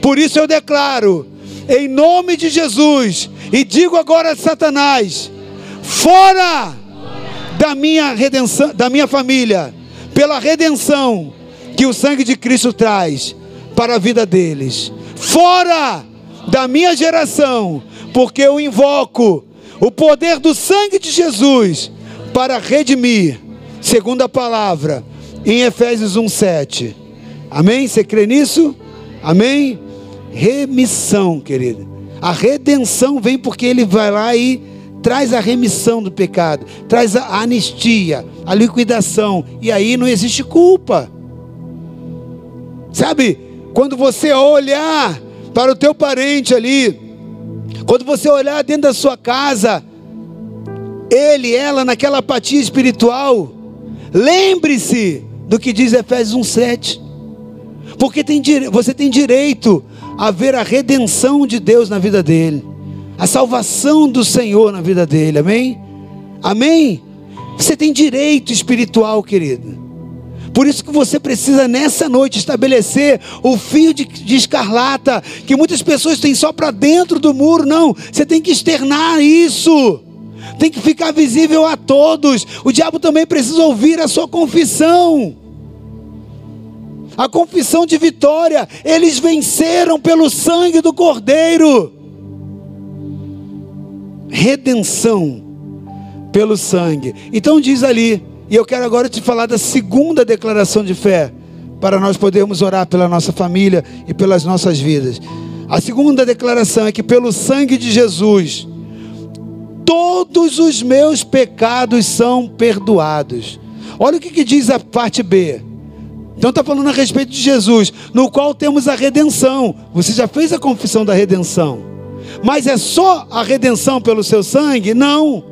Por isso eu declaro em nome de Jesus. E digo agora a Satanás: fora, minha redenção, da minha família, pela redenção que o sangue de Cristo traz para a vida deles. Fora da minha geração, porque eu invoco o poder do sangue de Jesus para redimir, segundo a palavra, em Efésios 1:7. Amém? Você crê nisso? Amém? Remissão, querido. A redenção vem porque ele vai lá e traz a remissão do pecado, traz a anistia, a liquidação, e aí não existe culpa. Sabe, quando você olhar para o teu parente ali, quando você olhar dentro da sua casa, ele, ela naquela apatia espiritual, lembre-se do que diz Efésios 1:7. Porque tem, você tem direito a ver a redenção de Deus na vida dele, a salvação do Senhor na vida dele, amém? Amém? Você tem direito espiritual, querido. Por isso que você precisa nessa noite estabelecer o fio de, de escarlata que muitas pessoas têm só para dentro do muro. Não, você tem que externar isso. Tem que ficar visível a todos. O diabo também precisa ouvir a sua confissão. A confissão de vitória. Eles venceram pelo sangue do Cordeiro. Redenção pelo sangue. Então diz ali e eu quero agora te falar da segunda declaração de fé, para nós podermos orar pela nossa família e pelas nossas vidas. A segunda declaração é que pelo sangue de Jesus, todos os meus pecados são perdoados. Olha o que, que diz a parte B. Então está falando a respeito de Jesus, no qual temos a redenção. Você já fez a confissão da redenção. Mas é só a redenção pelo seu sangue? Não.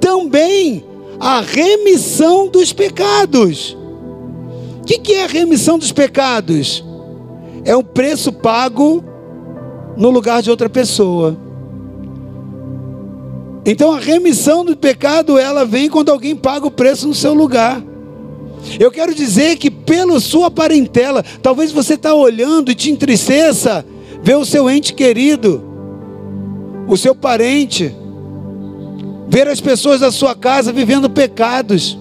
Também a remissão dos pecados. O que, é a remissão dos pecados? É um preço pago no lugar de outra pessoa. Então a remissão do pecado ela vem quando alguém paga o preço no seu lugar. Eu quero dizer que pela sua parentela, talvez você está olhando e te entristeça ver o seu ente querido, o seu parente, ver as pessoas da sua casa vivendo pecados.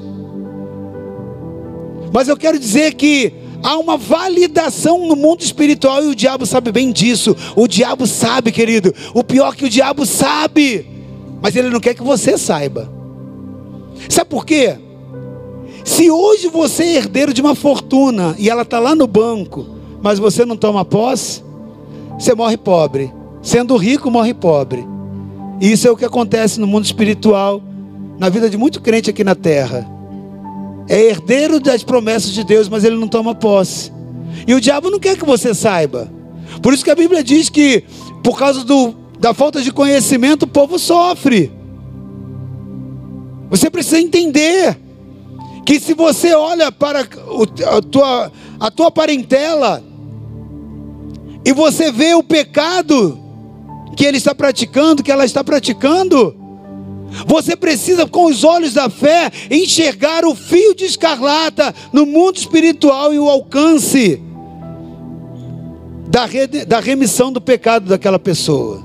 Mas eu quero dizer que há uma validação no mundo espiritual e o diabo sabe bem disso. O diabo sabe, querido. O pior é que o diabo sabe, mas ele não quer que você saiba. Sabe por quê? Se hoje você é herdeiro de uma fortuna e ela está lá no banco, mas você não toma posse, você morre pobre. Sendo rico, morre pobre. E isso é o que acontece no mundo espiritual, na vida de muito crente aqui na terra. É herdeiro das promessas de Deus, mas ele não toma posse. E o diabo não quer que você saiba. Por isso que a Bíblia diz que, por causa do, da falta de conhecimento, o povo sofre. Você precisa entender que se você olha para a tua, a tua parentela e você vê o pecado que ele está praticando, que ela está praticando. Você precisa, com os olhos da fé, enxergar o fio de escarlata no mundo espiritual e o alcance da, da remissão do pecado daquela pessoa.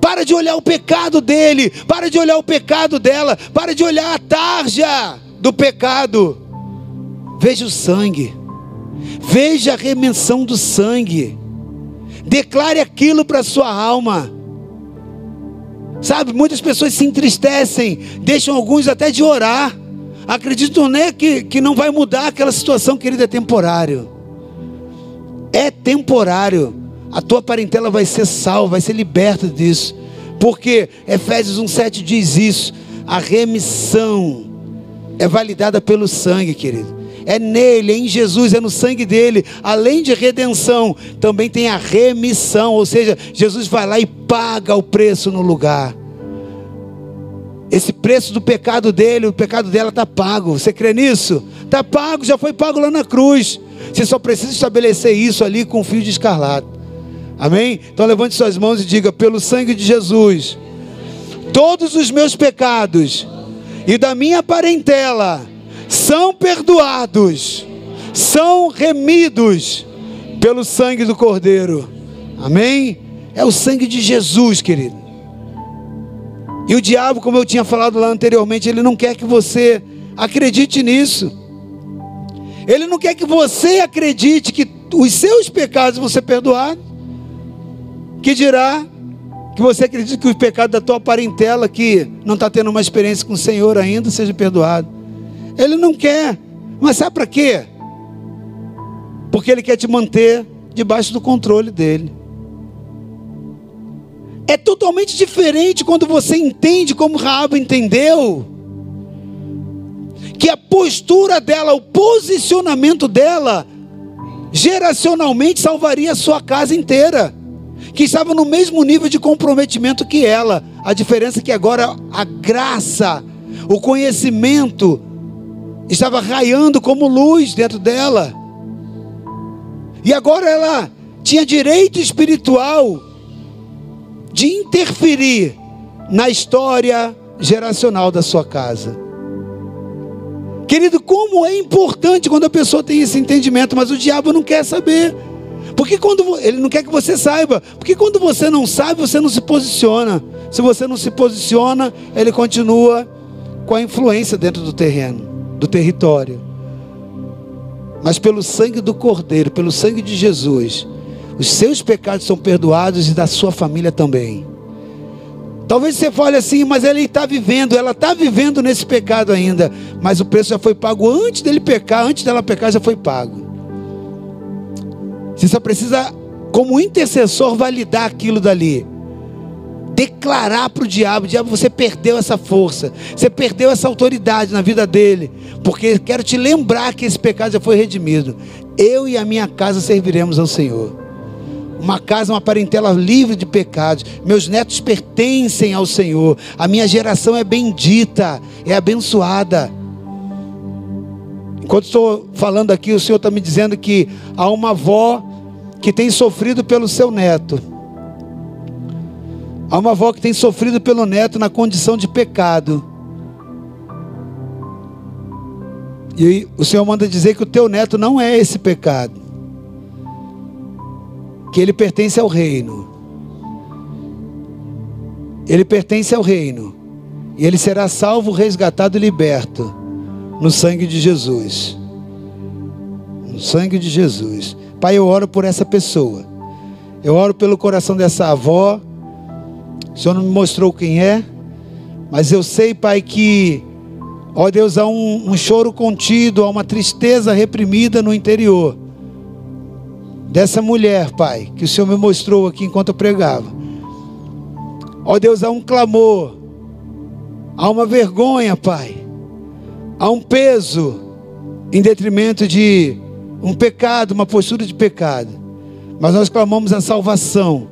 Para de olhar o pecado dele, para de olhar o pecado dela, para de olhar a tarja do pecado. Veja o sangue, veja a remissão do sangue. Declare aquilo para sua alma. Sabe, muitas pessoas se entristecem, deixam alguns até de orar. Acreditam né, que, que não vai mudar aquela situação, querida, é temporário. É temporário. A tua parentela vai ser salva, vai ser liberta disso. Porque Efésios 1,7 diz isso. A remissão é validada pelo sangue, querido é nele, é em Jesus, é no sangue dele. Além de redenção, também tem a remissão, ou seja, Jesus vai lá e paga o preço no lugar. Esse preço do pecado dele, o pecado dela está pago. Você crê nisso? Está pago, já foi pago lá na cruz. Você só precisa estabelecer isso ali com o fio de escarlate. Amém? Então levante suas mãos e diga: pelo sangue de Jesus, todos os meus pecados e da minha parentela são perdoados, são remidos pelo sangue do Cordeiro. Amém? É o sangue de Jesus, querido. E o diabo, como eu tinha falado lá anteriormente, ele não quer que você acredite nisso. Ele não quer que você acredite que os seus pecados vão ser perdoados. Que dirá que você acredita que os pecados da tua parentela que não está tendo uma experiência com o Senhor ainda seja perdoado. Ele não quer. Mas sabe para quê? Porque ele quer te manter debaixo do controle dele. É totalmente diferente quando você entende como Raab entendeu. Que a postura dela, o posicionamento dela, geracionalmente salvaria a sua casa inteira. Que estava no mesmo nível de comprometimento que ela. A diferença é que agora a graça, o conhecimento, estava raiando como luz dentro dela. E agora ela tinha direito espiritual de interferir na história geracional da sua casa. Querido, como é importante quando a pessoa tem esse entendimento, mas o diabo não quer saber. Porque quando ele não quer que você saiba, porque quando você não sabe, você não se posiciona. Se você não se posiciona, ele continua com a influência dentro do terreno, do território. Mas pelo sangue do Cordeiro, pelo sangue de Jesus, os seus pecados são perdoados e da sua família também. Talvez você fale assim, mas ele está vivendo, ela está vivendo nesse pecado ainda, mas o preço já foi pago antes dele pecar, antes dela pecar já foi pago. Você só precisa, como intercessor, validar aquilo dali declarar para o diabo: diabo, você perdeu essa força, você perdeu essa autoridade na vida dele, porque quero te lembrar que esse pecado já foi redimido. Eu e a minha casa serviremos ao Senhor. Uma casa, uma parentela livre de pecados. Meus netos pertencem ao Senhor. A minha geração é bendita, é abençoada. Enquanto estou falando aqui, o Senhor está me dizendo que há uma avó que tem sofrido pelo seu neto Há uma avó que tem sofrido pelo neto na condição de pecado. E o Senhor manda dizer que o teu neto não é esse pecado. Que ele pertence ao reino. Ele pertence ao reino. E ele será salvo, resgatado e liberto no sangue de Jesus. No sangue de Jesus. Pai, eu oro por essa pessoa. Eu oro pelo coração dessa avó o Senhor não me mostrou quem é, mas eu sei, Pai, que, ó Deus, há um, um choro contido, há uma tristeza reprimida no interior dessa mulher, Pai, que o Senhor me mostrou aqui enquanto eu pregava. Ó Deus, há um clamor, há uma vergonha, Pai, há um peso em detrimento de um pecado, uma postura de pecado. Mas nós clamamos a salvação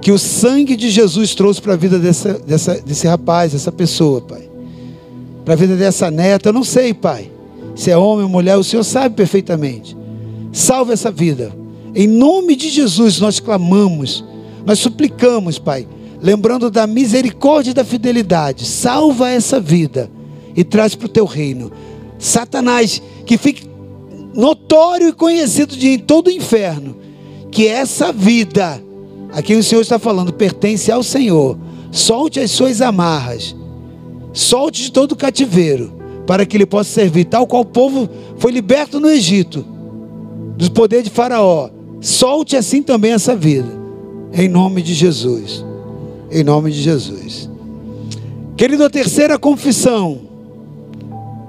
que o sangue de Jesus trouxe para a vida dessa, dessa, desse rapaz, dessa pessoa, Pai. Para a vida dessa neta, eu não sei, Pai. Se é homem ou mulher, o Senhor sabe perfeitamente. Salve essa vida. Em nome de Jesus nós clamamos, nós suplicamos, Pai, lembrando da misericórdia e da fidelidade. Salva essa vida e traz para o teu reino. Satanás, que fique notório e conhecido de todo o inferno, que essa vida Aqui o Senhor está falando, pertence ao Senhor. Solte as suas amarras. Solte de todo o cativeiro, para que ele possa servir, tal qual o povo foi liberto no Egito, do poder de Faraó. Solte assim também essa vida, em nome de Jesus. Em nome de Jesus. Querido, a terceira confissão,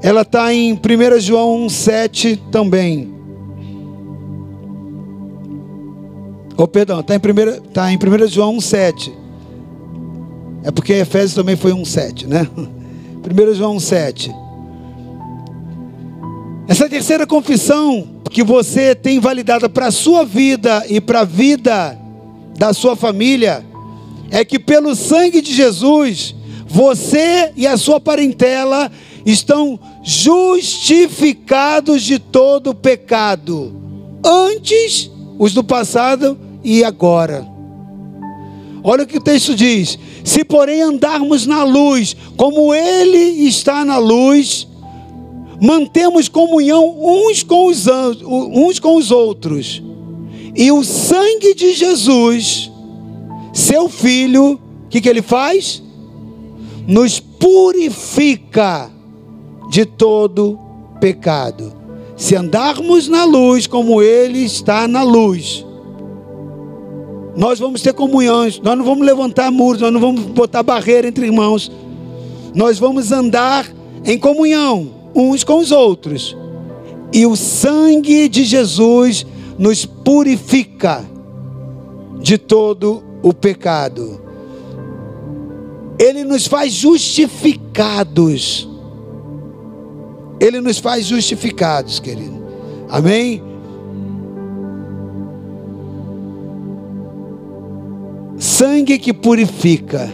ela está em 1 João 1,7 também. Oh, perdão, está em 1 tá em 1 João 1,7. É porque Efésios também foi 1,7, né? 1 João 1,7. Essa terceira confissão que você tem validada para a sua vida e para a vida da sua família é que pelo sangue de Jesus, você e a sua parentela estão justificados de todo pecado. Antes, os do passado e agora. Olha o que o texto diz: se porém andarmos na luz, como Ele está na luz, mantemos comunhão uns com os, uns com os outros, e o sangue de Jesus, seu Filho, o que, que ele faz? nos purifica de todo pecado. Se andarmos na luz como Ele está na luz, nós vamos ter comunhões, nós não vamos levantar muros, nós não vamos botar barreira entre irmãos, nós vamos andar em comunhão uns com os outros, e o sangue de Jesus nos purifica de todo o pecado. Ele nos faz justificados. Ele nos faz justificados, querido. Amém? Sangue que purifica.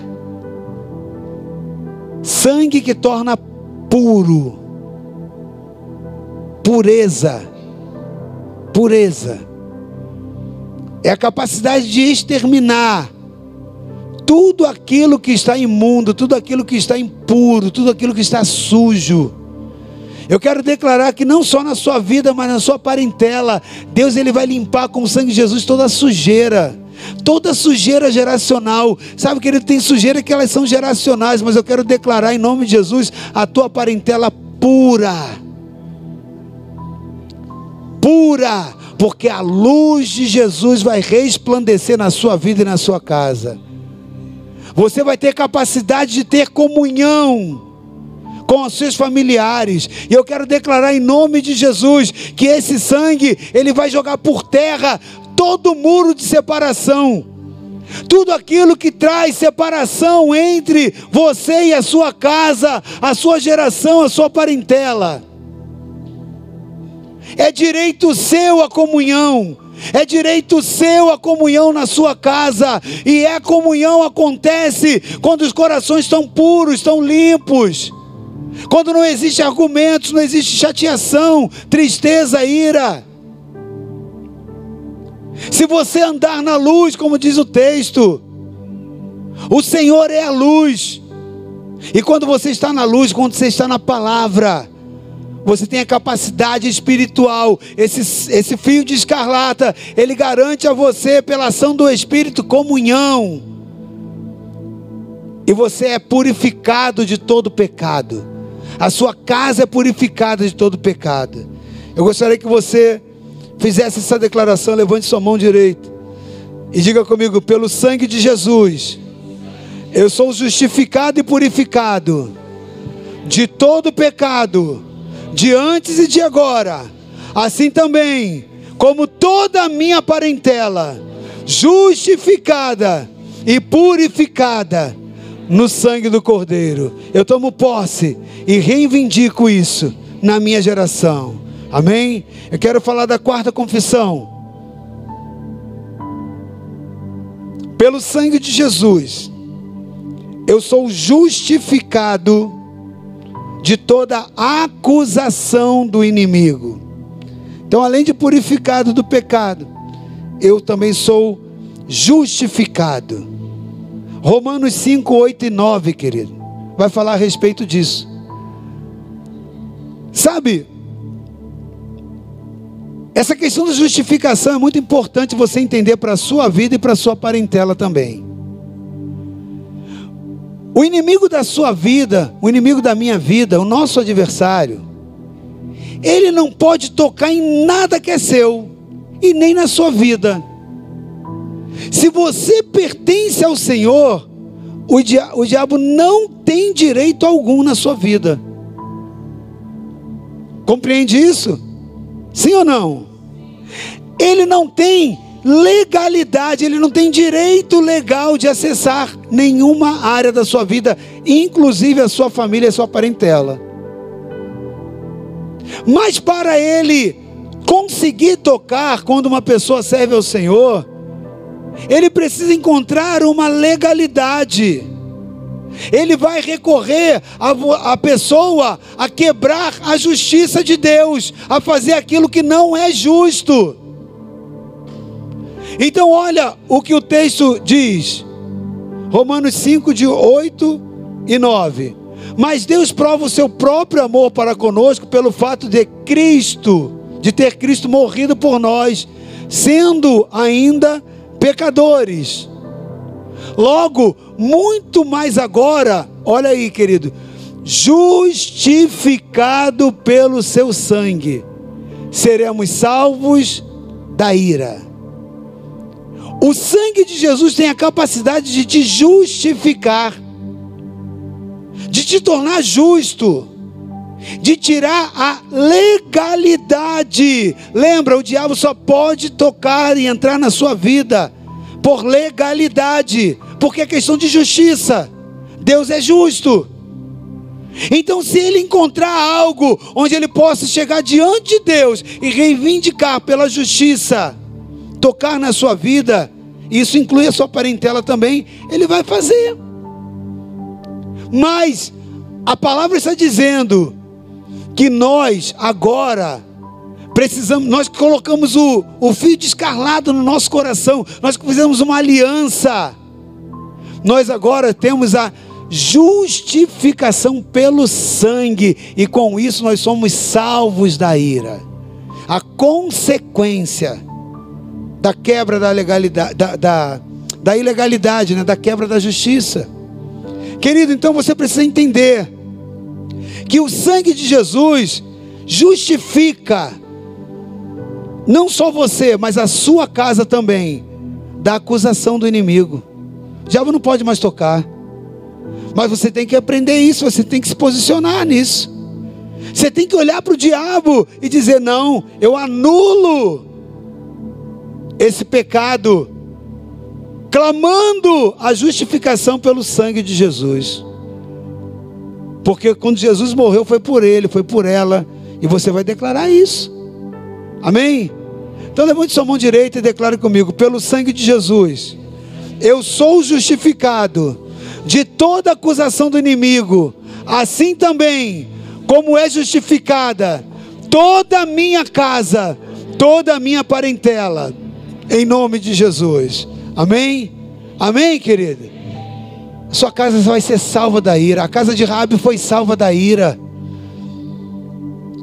Sangue que torna puro. Pureza. Pureza. É a capacidade de exterminar tudo aquilo que está imundo, tudo aquilo que está impuro, tudo aquilo que está sujo. Eu quero declarar que não só na sua vida, mas na sua parentela, Deus ele vai limpar com o sangue de Jesus toda a sujeira. Toda sujeira geracional, sabe que ele tem sujeira que elas são geracionais, mas eu quero declarar em nome de Jesus a tua parentela pura, pura, porque a luz de Jesus vai resplandecer na sua vida e na sua casa. Você vai ter capacidade de ter comunhão com os seus familiares. E eu quero declarar em nome de Jesus que esse sangue, ele vai jogar por terra todo muro de separação. Tudo aquilo que traz separação entre você e a sua casa, a sua geração, a sua parentela. É direito seu a comunhão. É direito seu a comunhão na sua casa, e a comunhão acontece quando os corações estão puros, estão limpos, quando não existe argumentos, não existe chateação, tristeza, ira. Se você andar na luz, como diz o texto, o Senhor é a luz, e quando você está na luz, quando você está na palavra, você tem a capacidade espiritual. Esse, esse fio de escarlata, ele garante a você, pela ação do Espírito, comunhão. E você é purificado de todo pecado. A sua casa é purificada de todo pecado. Eu gostaria que você fizesse essa declaração, levante sua mão direita e diga comigo: pelo sangue de Jesus, eu sou justificado e purificado de todo pecado de antes e de agora, assim também, como toda a minha parentela, justificada e purificada no sangue do Cordeiro. Eu tomo posse e reivindico isso na minha geração. Amém? Eu quero falar da quarta confissão. Pelo sangue de Jesus, eu sou justificado de toda acusação do inimigo. Então, além de purificado do pecado, eu também sou justificado. Romanos 5, 8 e 9, querido, vai falar a respeito disso. Sabe, essa questão da justificação é muito importante você entender para a sua vida e para a sua parentela também. O inimigo da sua vida, o inimigo da minha vida, o nosso adversário, ele não pode tocar em nada que é seu e nem na sua vida. Se você pertence ao Senhor, o, dia, o diabo não tem direito algum na sua vida. Compreende isso? Sim ou não? Ele não tem legalidade, ele não tem direito legal de acessar nenhuma área da sua vida, inclusive a sua família e a sua parentela. Mas para ele conseguir tocar quando uma pessoa serve ao Senhor, ele precisa encontrar uma legalidade. Ele vai recorrer a, a pessoa a quebrar a justiça de Deus, a fazer aquilo que não é justo. Então, olha o que o texto diz, Romanos 5, de 8 e 9. Mas Deus prova o seu próprio amor para conosco pelo fato de Cristo, de ter Cristo morrido por nós, sendo ainda pecadores. Logo, muito mais agora, olha aí, querido, justificado pelo seu sangue, seremos salvos da ira. O sangue de Jesus tem a capacidade de te justificar, de te tornar justo, de tirar a legalidade. Lembra, o diabo só pode tocar e entrar na sua vida por legalidade, porque é questão de justiça. Deus é justo. Então, se ele encontrar algo onde ele possa chegar diante de Deus e reivindicar pela justiça, tocar na sua vida, isso inclui a sua parentela também, ele vai fazer. Mas a palavra está dizendo que nós agora precisamos, nós colocamos o, o fio de escarlado no nosso coração, nós fizemos uma aliança, nós agora temos a justificação pelo sangue, e com isso nós somos salvos da ira. A consequência da quebra da legalidade, da, da, da ilegalidade, né? da quebra da justiça. Querido, então você precisa entender que o sangue de Jesus justifica não só você, mas a sua casa também da acusação do inimigo. O diabo não pode mais tocar. Mas você tem que aprender isso, você tem que se posicionar nisso. Você tem que olhar para o diabo e dizer: não, eu anulo esse pecado, clamando a justificação pelo sangue de Jesus. Porque quando Jesus morreu, foi por ele, foi por ela, e você vai declarar isso. Amém? Então levante sua mão direita e declare comigo: pelo sangue de Jesus, eu sou justificado de toda acusação do inimigo, assim também como é justificada toda a minha casa, toda a minha parentela, em nome de Jesus. Amém? Amém, querida? Sua casa vai ser salva da ira. A casa de Rabi foi salva da ira.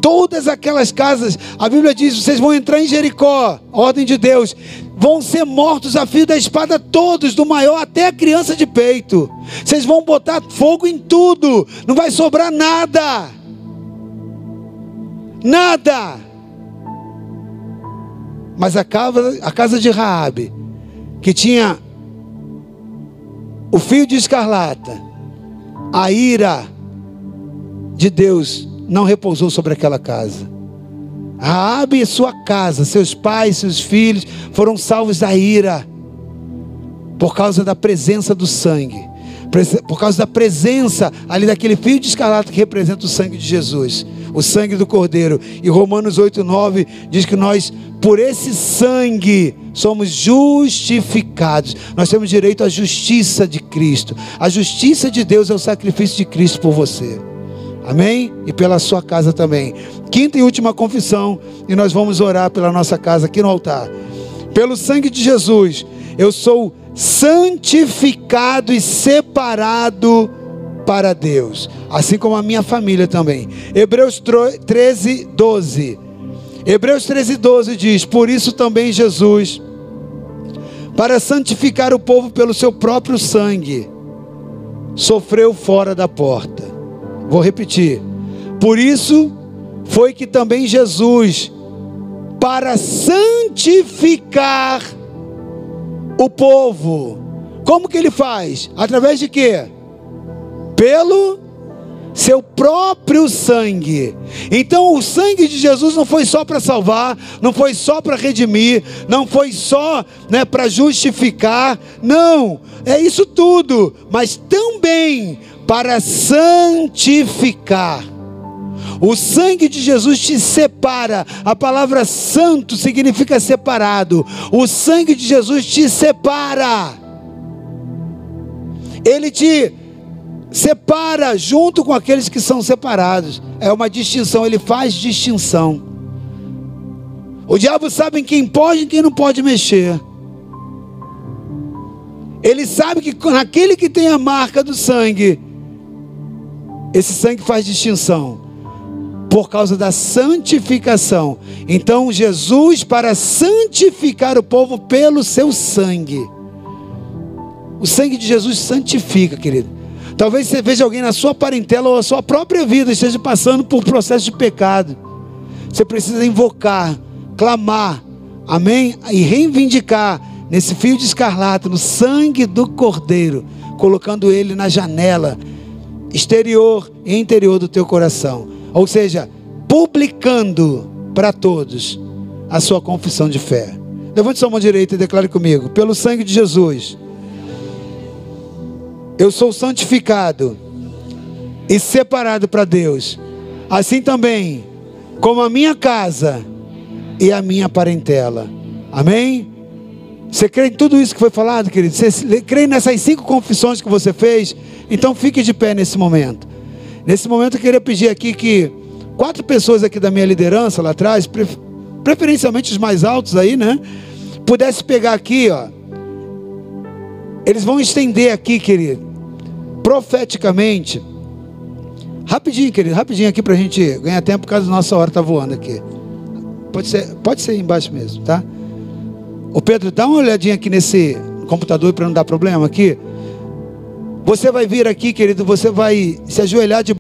Todas aquelas casas, a Bíblia diz: vocês vão entrar em Jericó, ordem de Deus, vão ser mortos a fio da espada todos, do maior até a criança de peito. Vocês vão botar fogo em tudo, não vai sobrar nada. Nada. Mas a casa, a casa de Raabe, que tinha o fio de escarlata, a ira de Deus não repousou sobre aquela casa. Raabe e sua casa, seus pais, seus filhos foram salvos da ira por causa da presença do sangue, por causa da presença ali daquele fio de escarlata que representa o sangue de Jesus, o sangue do Cordeiro. E Romanos 8:9 diz que nós por esse sangue somos justificados. Nós temos direito à justiça de Cristo. A justiça de Deus é o sacrifício de Cristo por você. Amém? E pela sua casa também. Quinta e última confissão, e nós vamos orar pela nossa casa aqui no altar. Pelo sangue de Jesus, eu sou santificado e separado para Deus, assim como a minha família também. Hebreus 13, 12. Hebreus 13, 12 diz: Por isso também Jesus, para santificar o povo pelo seu próprio sangue, sofreu fora da porta Vou repetir. Por isso foi que também Jesus, para santificar o povo, como que ele faz? Através de quê? Pelo seu próprio sangue. Então, o sangue de Jesus não foi só para salvar, não foi só para redimir, não foi só né, para justificar, não, é isso tudo, mas também para santificar. O sangue de Jesus te separa. A palavra santo significa separado. O sangue de Jesus te separa. Ele te separa junto com aqueles que são separados. É uma distinção, ele faz distinção. O diabo sabe em quem pode e quem não pode mexer. Ele sabe que naquele que tem a marca do sangue, esse sangue faz distinção por causa da santificação. Então, Jesus, para santificar o povo pelo seu sangue, O sangue de Jesus santifica, querido. Talvez você veja alguém na sua parentela ou a sua própria vida esteja passando por processo de pecado. Você precisa invocar, clamar, amém? E reivindicar nesse fio de escarlata, no sangue do Cordeiro, colocando ele na janela exterior e interior do teu coração. Ou seja, publicando para todos a sua confissão de fé. Levante sua mão direita e declare comigo: pelo sangue de Jesus, eu sou santificado e separado para Deus. Assim também, como a minha casa e a minha parentela. Amém? Você crê em tudo isso que foi falado, querido? Você crê nessas cinco confissões que você fez? Então fique de pé nesse momento. Nesse momento eu queria pedir aqui que quatro pessoas aqui da minha liderança lá atrás, preferencialmente os mais altos aí, né? Pudesse pegar aqui, ó. Eles vão estender aqui, querido, profeticamente. Rapidinho, querido, rapidinho aqui para a gente ganhar tempo, por causa da nossa hora tá voando aqui. Pode ser, pode ser embaixo mesmo, tá? O Pedro, dá uma olhadinha aqui nesse computador para não dar problema aqui. Você vai vir aqui, querido, você vai se ajoelhar de